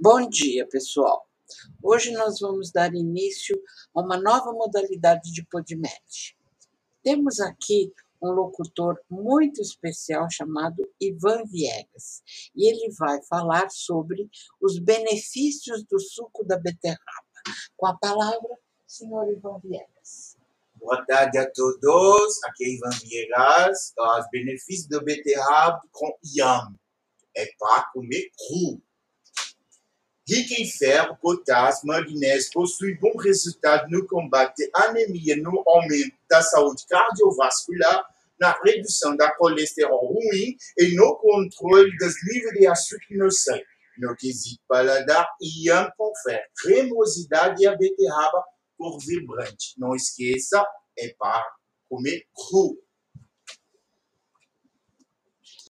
Bom dia, pessoal. Hoje nós vamos dar início a uma nova modalidade de Podmatch. Temos aqui um locutor muito especial chamado Ivan Viegas, e ele vai falar sobre os benefícios do suco da beterraba. Com a palavra, senhor Ivan Viegas. Boa tarde a todos, aqui é Ivan Viegas. Os benefícios do beterraba com yam é para comer cru rica em ferro, potássio, magnésio, possui bom resultado no combate à anemia, no aumento da saúde cardiovascular, na redução da colesterol ruim e no controle dos níveis de açúcar no sangue. No quesito paladar, Ian confere cremosidade e a beterraba cor vibrante. Não esqueça, é para comer cru.